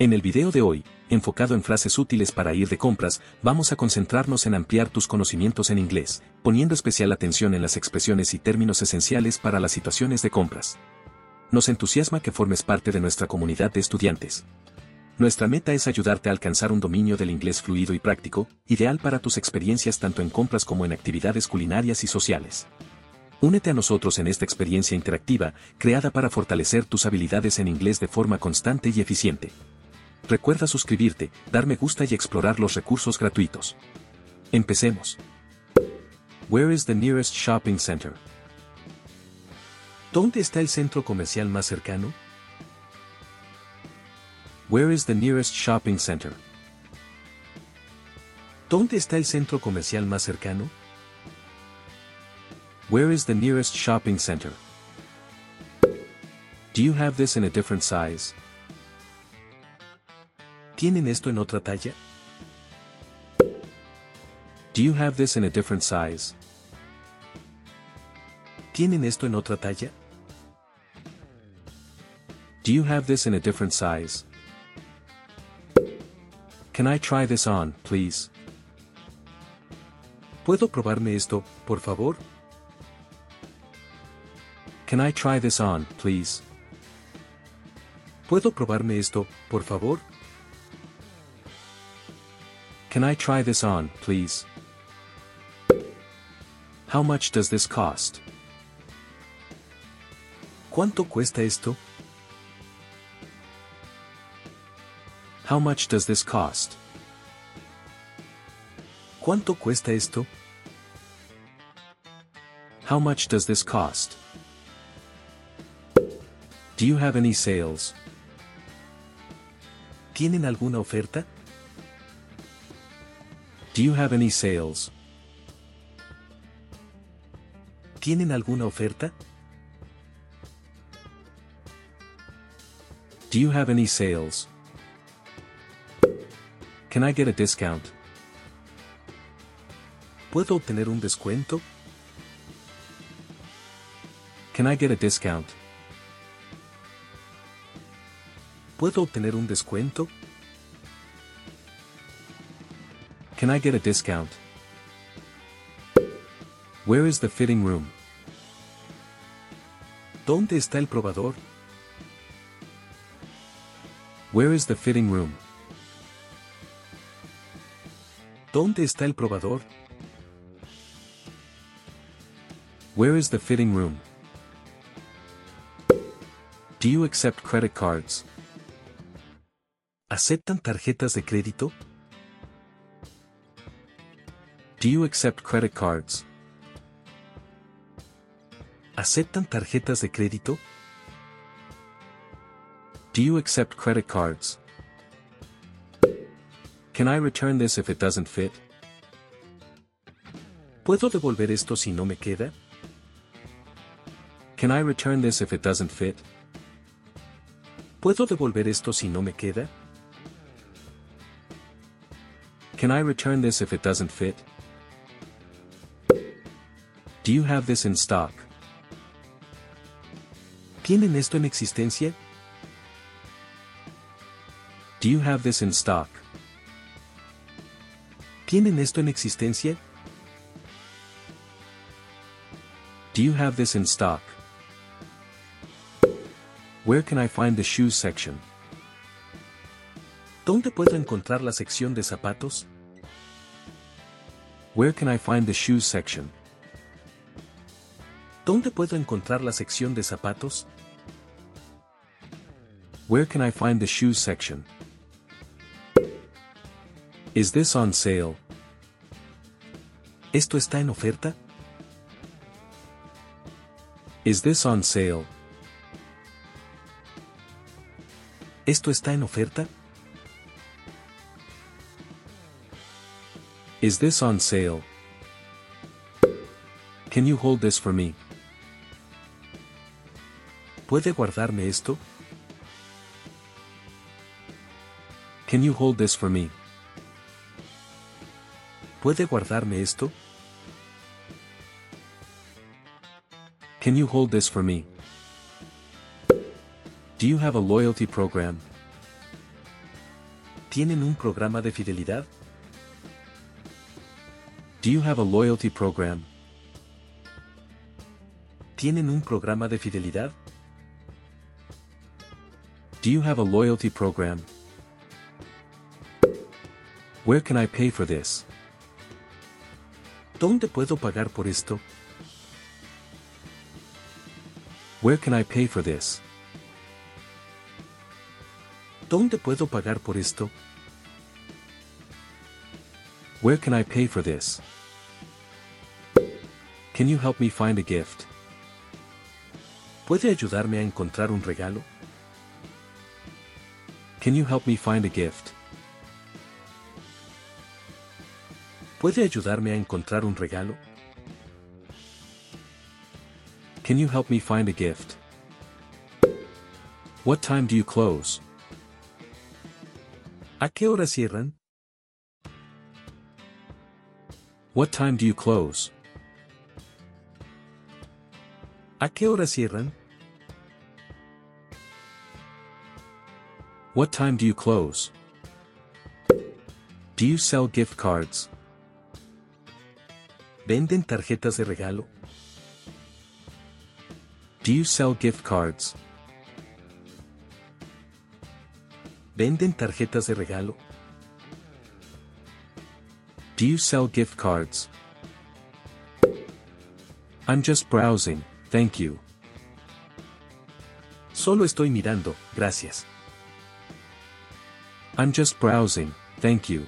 En el video de hoy, enfocado en frases útiles para ir de compras, vamos a concentrarnos en ampliar tus conocimientos en inglés, poniendo especial atención en las expresiones y términos esenciales para las situaciones de compras. Nos entusiasma que formes parte de nuestra comunidad de estudiantes. Nuestra meta es ayudarte a alcanzar un dominio del inglés fluido y práctico, ideal para tus experiencias tanto en compras como en actividades culinarias y sociales. Únete a nosotros en esta experiencia interactiva, creada para fortalecer tus habilidades en inglés de forma constante y eficiente. Recuerda suscribirte, dar me gusta y explorar los recursos gratuitos. Empecemos. Where is the nearest shopping center? ¿Dónde está el centro comercial más cercano? Where is the nearest shopping center? ¿Dónde está el centro comercial más cercano? Where is the nearest shopping center? Do you have this in a different size? ¿Tienen esto en otra talla? Do you have this in a different size? ¿Tienen esto en otra talla? Do you have this in a different size? Can I try this on, please? ¿Puedo probarme esto, por favor? Can I try this on, please? ¿Puedo probarme esto, por favor? Can I try this on, please? How much does this cost? ¿Cuánto cuesta esto? How much does this cost? ¿Cuánto cuesta esto? How much does this cost? Do you have any sales? ¿Tienen alguna oferta? Do you have any sales? ¿Tienen alguna oferta? Do you have any sales? Can I get a discount? ¿Puedo obtener un descuento? Can I get a discount? ¿Puedo obtener un descuento? Can I get a discount? Where is the fitting room? ¿Dónde está el probador? Where is the fitting room? ¿Dónde está el probador? Where is the fitting room? Do you accept credit cards? ¿Aceptan tarjetas de crédito? Do you accept credit cards? ¿Aceptan tarjetas de crédito? Do you accept credit cards? Can I return this if it doesn't fit? ¿Puedo devolver esto si no me queda? Can I return this if it doesn't fit? ¿Puedo devolver esto si no me queda? Can I return this if it doesn't fit? Do you have this in stock? ¿Tienen esto en existencia? Do you have this in stock? ¿Tienen esto en existencia? Do you have this in stock? Where can I find the shoes section? ¿Dónde puedo encontrar la sección de zapatos? Where can I find the shoes section? ¿Dónde puedo encontrar la sección de zapatos? Where can I find the shoes section? Is this on sale? ¿Esto está en oferta? Is this on sale? ¿Esto está en oferta? Is this on sale? Can you hold this for me? ¿Puede guardarme esto? Can you hold this for me? ¿Puede guardarme esto? Can you hold this for me? Do you have a loyalty program? ¿Tienen un programa de fidelidad? Do you have a loyalty program? ¿Tienen un programa de fidelidad? Do you have a loyalty program? Where can I pay for this? ¿Dónde puedo pagar por esto? Where can I pay for this? ¿Dónde puedo pagar por esto? Where can I pay for this? Can you help me find a gift? ¿Puede ayudarme a encontrar un regalo? Can you help me find a gift? ¿Puede ayudarme a encontrar un regalo? Can you help me find a gift? What time do you close? ¿A qué hora cierran? What time do you close? ¿A qué hora cierran? What time do you close? Do you sell gift cards? ¿Venden tarjetas de regalo? Do you sell gift cards? ¿Venden tarjetas de regalo? Do you sell gift cards? I'm just browsing, thank you. Solo estoy mirando, gracias. I'm just browsing, thank you.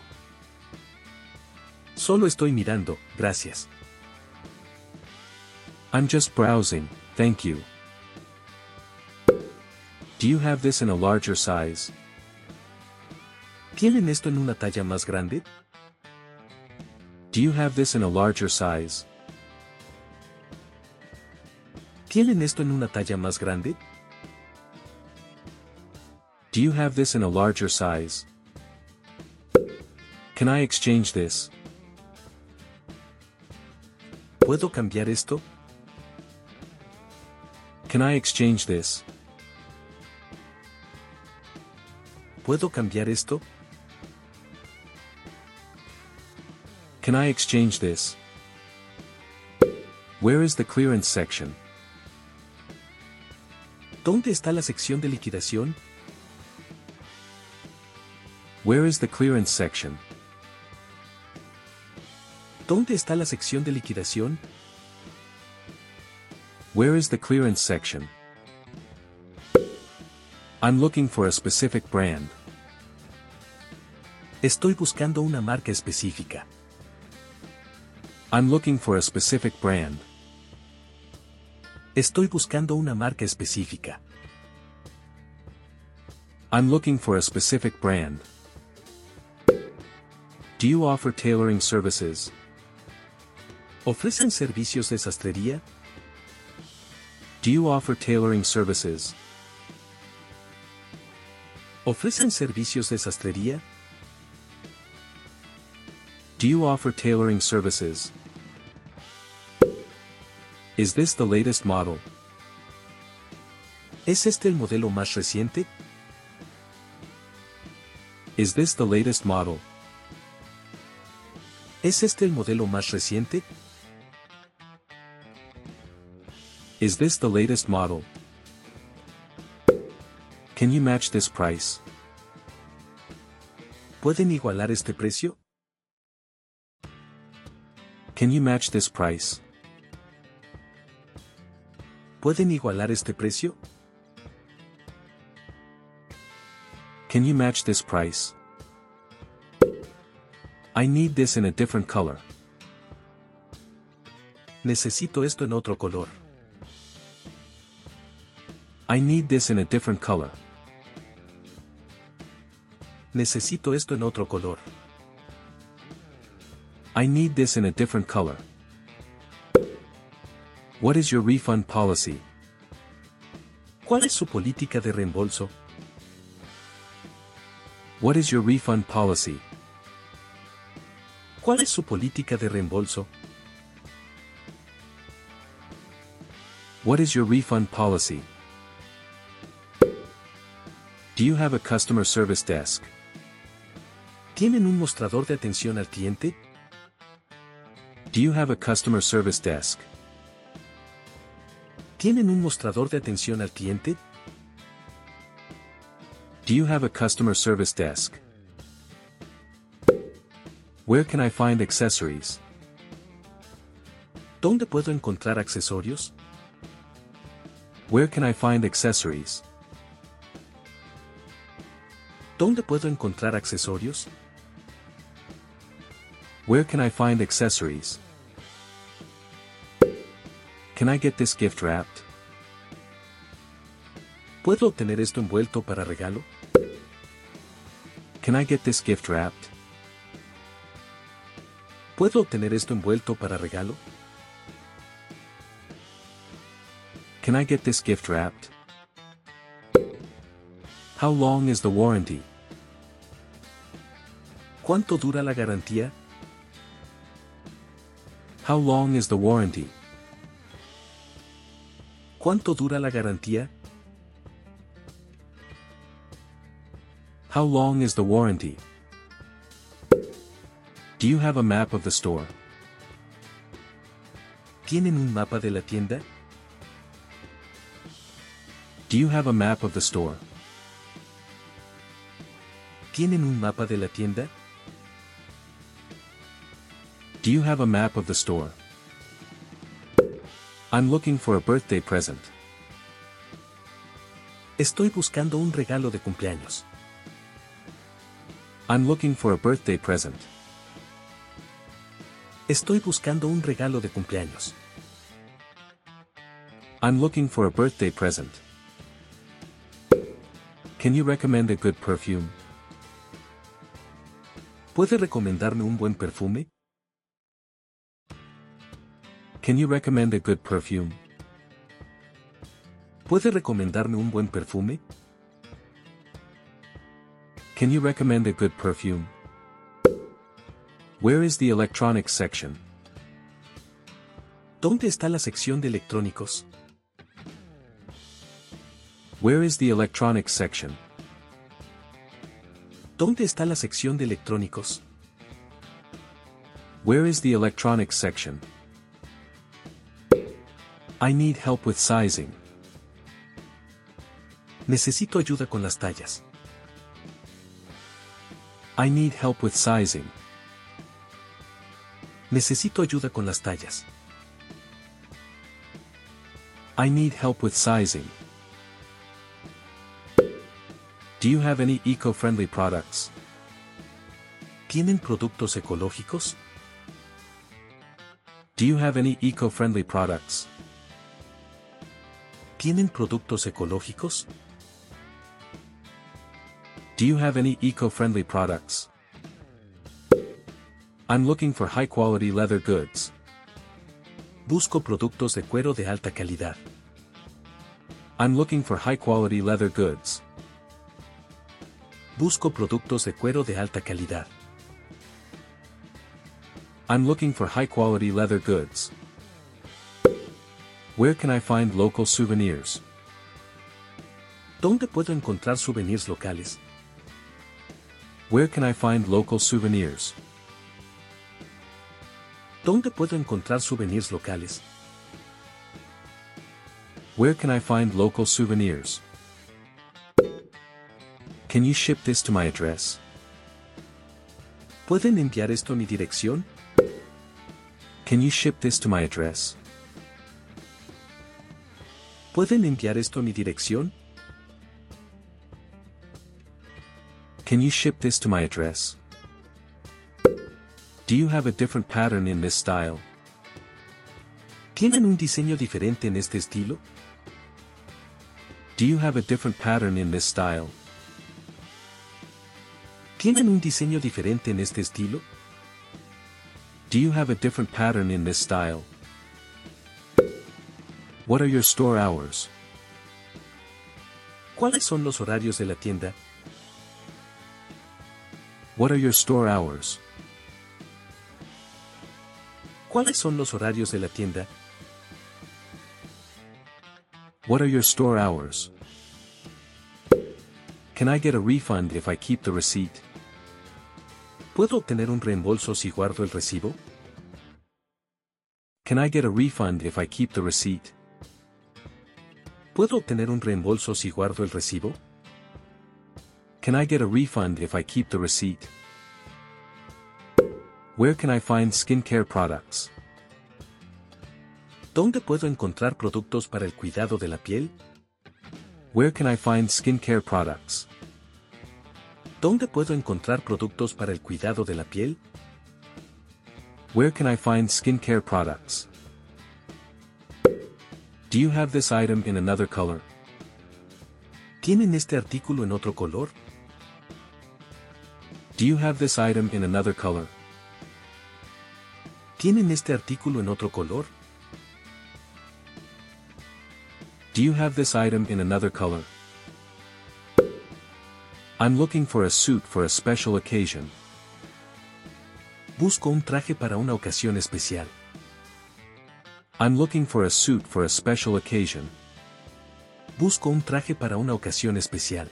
Solo estoy mirando, gracias. I'm just browsing, thank you. Do you have this in a larger size? ¿Tienen esto en una talla más grande? Do you have this in a larger size? ¿Tienen esto en una talla más grande? Do you have this in a larger size? Can I exchange this? ¿Puedo cambiar esto? Can I exchange this? ¿Puedo cambiar esto? Can I exchange this? Where is the clearance section? ¿Dónde está la sección de liquidación? Where is the clearance section? ¿Dónde está la sección de liquidación? Where is the clearance section? I'm looking for a specific brand. Estoy buscando una marca específica. I'm looking for a specific brand. Estoy buscando una marca específica. I'm looking for a specific brand. Do you offer tailoring services? ¿Ofrecen servicios de sastrería? Do you offer tailoring services? ¿Ofrecen servicios de sastrería? Do you offer tailoring services? Is this the latest model? ¿Es este el modelo más reciente? Is this the latest model? ¿Es este el modelo más reciente? Is this the latest model? Can you match this price? ¿Pueden igualar este precio? Can you match this price? ¿Pueden igualar este precio? Can you match this price? I need this in a different color. Necesito esto en otro color. I need this in a different color. Necesito esto en otro color. I need this in a different color. What is your refund policy? ¿Cuál es su política de reembolso? What is your refund policy? ¿Cuál es su política de reembolso? What is your refund policy? Do you have a customer service desk? ¿Tienen un mostrador de atención al cliente? Do you have a customer service desk? ¿Tienen un mostrador de atención al cliente? Do you have a customer service desk? Where can I find accessories? ¿Dónde puedo encontrar accesorios? Where can I find accessories? ¿Dónde puedo encontrar accesorios? Where can I find accessories? Can I get this gift wrapped? ¿Puedo obtener esto envuelto para regalo? Can I get this gift wrapped? ¿Puedo obtener esto envuelto para regalo? Can I get this gift wrapped? How long is the warranty? ¿Cuánto dura la garantía? How long is the warranty? ¿Cuánto dura la garantía? How long is the warranty? Do you have a map of the store? ¿Tienen un mapa de la tienda? Do you have a map of the store? ¿Tienen un mapa de la tienda? Do you have a map of the store? I'm looking for a birthday present. Estoy buscando un regalo de cumpleaños. I'm looking for a birthday present. Estoy buscando un regalo de cumpleaños. I'm looking for a birthday present. Can you recommend a good perfume? ¿Puede recomendarme un buen perfume? Can you recommend a good perfume? ¿Puede recomendarme un buen perfume? Can you recommend a good perfume? Where is the electronics section? ¿Dónde está la sección de electrónicos? Where is the electronics section? ¿Dónde está la sección de electrónicos? Where is the electronics section? I need help with sizing. Necesito ayuda con las tallas. I need help with sizing. Necesito ayuda con las tallas. I need help with sizing. Do you have any eco-friendly products? ¿Tienen productos ecológicos? Do you have any eco-friendly products? ¿Tienen productos ecológicos? Do you have any eco-friendly products? I'm looking for high-quality leather goods. Busco productos de cuero de alta calidad. I'm looking for high-quality leather goods. Busco productos de cuero de alta calidad. I'm looking for high-quality leather goods. Where can I find local souvenirs? ¿Dónde puedo encontrar souvenirs locales? Where can I find local souvenirs? ¿Dónde puedo encontrar souvenirs locales? Where can I find local souvenirs? Can you ship this to my address? ¿Pueden enviar esto a mi dirección? Can you ship this to my address? ¿Pueden enviar esto a mi dirección? Can you ship this to my address? Do you have a different pattern in this style? ¿Tienen un diseño diferente en este estilo? Do you have a different pattern in this style? ¿Tienen un diseño diferente en este estilo? Do you have a different pattern in this style? What are your store hours? ¿Cuáles son los horarios de la tienda? What are your store hours? ¿Cuáles son los horarios de la tienda? What are your store hours? Can I get a refund if I keep the receipt? ¿Puedo obtener un reembolso si guardo el recibo? Can I get a refund if I keep the receipt? ¿Puedo obtener un reembolso si guardo el recibo? Can I get a refund if I keep the receipt? Where can I find skincare products? ¿Dónde puedo encontrar productos para el cuidado de la piel? Where can I find skincare products? ¿Dónde puedo encontrar productos para el cuidado de la piel? Where can I find skincare? Do you have this item in another color? ¿Tienen este artículo en otro color? Do you have this item in another color? ¿Tienen este artículo en otro color? Do you have this item in another color? I'm looking for a suit for a special occasion. Busco un traje para una ocasión especial. I'm looking for a suit for a special occasion. Busco un traje para una ocasión especial.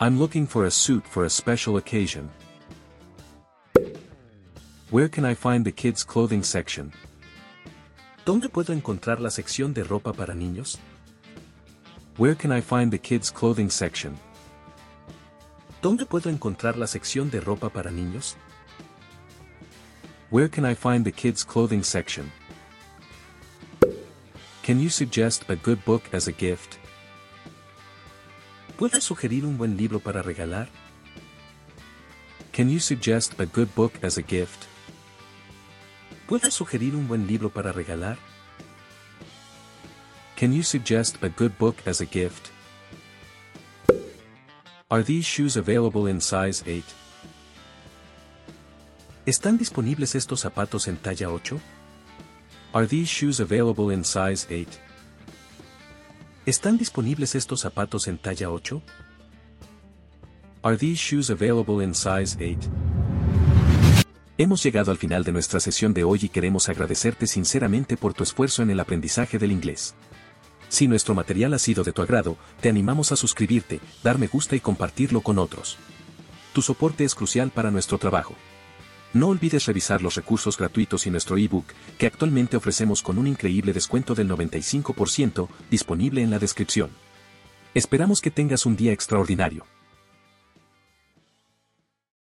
I'm looking for a suit for a special occasion. Where can I find the kids' clothing section? ¿Dónde puedo encontrar la sección de ropa para niños? Where can I find the kids' clothing section? ¿Dónde puedo encontrar la sección de ropa para niños? Where can I find the kids' clothing section? Can you suggest a good book as a gift? ¿Puedes sugerir un buen libro para regalar? Can you suggest a good book as a gift? ¿Puedes sugerir un buen libro para regalar? Can you suggest a good book as a gift? Are these shoes available in size 8? ¿Están disponibles estos zapatos en talla 8? Are these shoes available in size 8? ¿Están disponibles estos zapatos en talla 8? Are these shoes available in size 8? Hemos llegado al final de nuestra sesión de hoy y queremos agradecerte sinceramente por tu esfuerzo en el aprendizaje del inglés. Si nuestro material ha sido de tu agrado, te animamos a suscribirte, dar me gusta y compartirlo con otros. Tu soporte es crucial para nuestro trabajo. No olvides revisar los recursos gratuitos y nuestro ebook, que actualmente ofrecemos con un increíble descuento del 95%, disponible en la descripción. Esperamos que tengas un día extraordinario.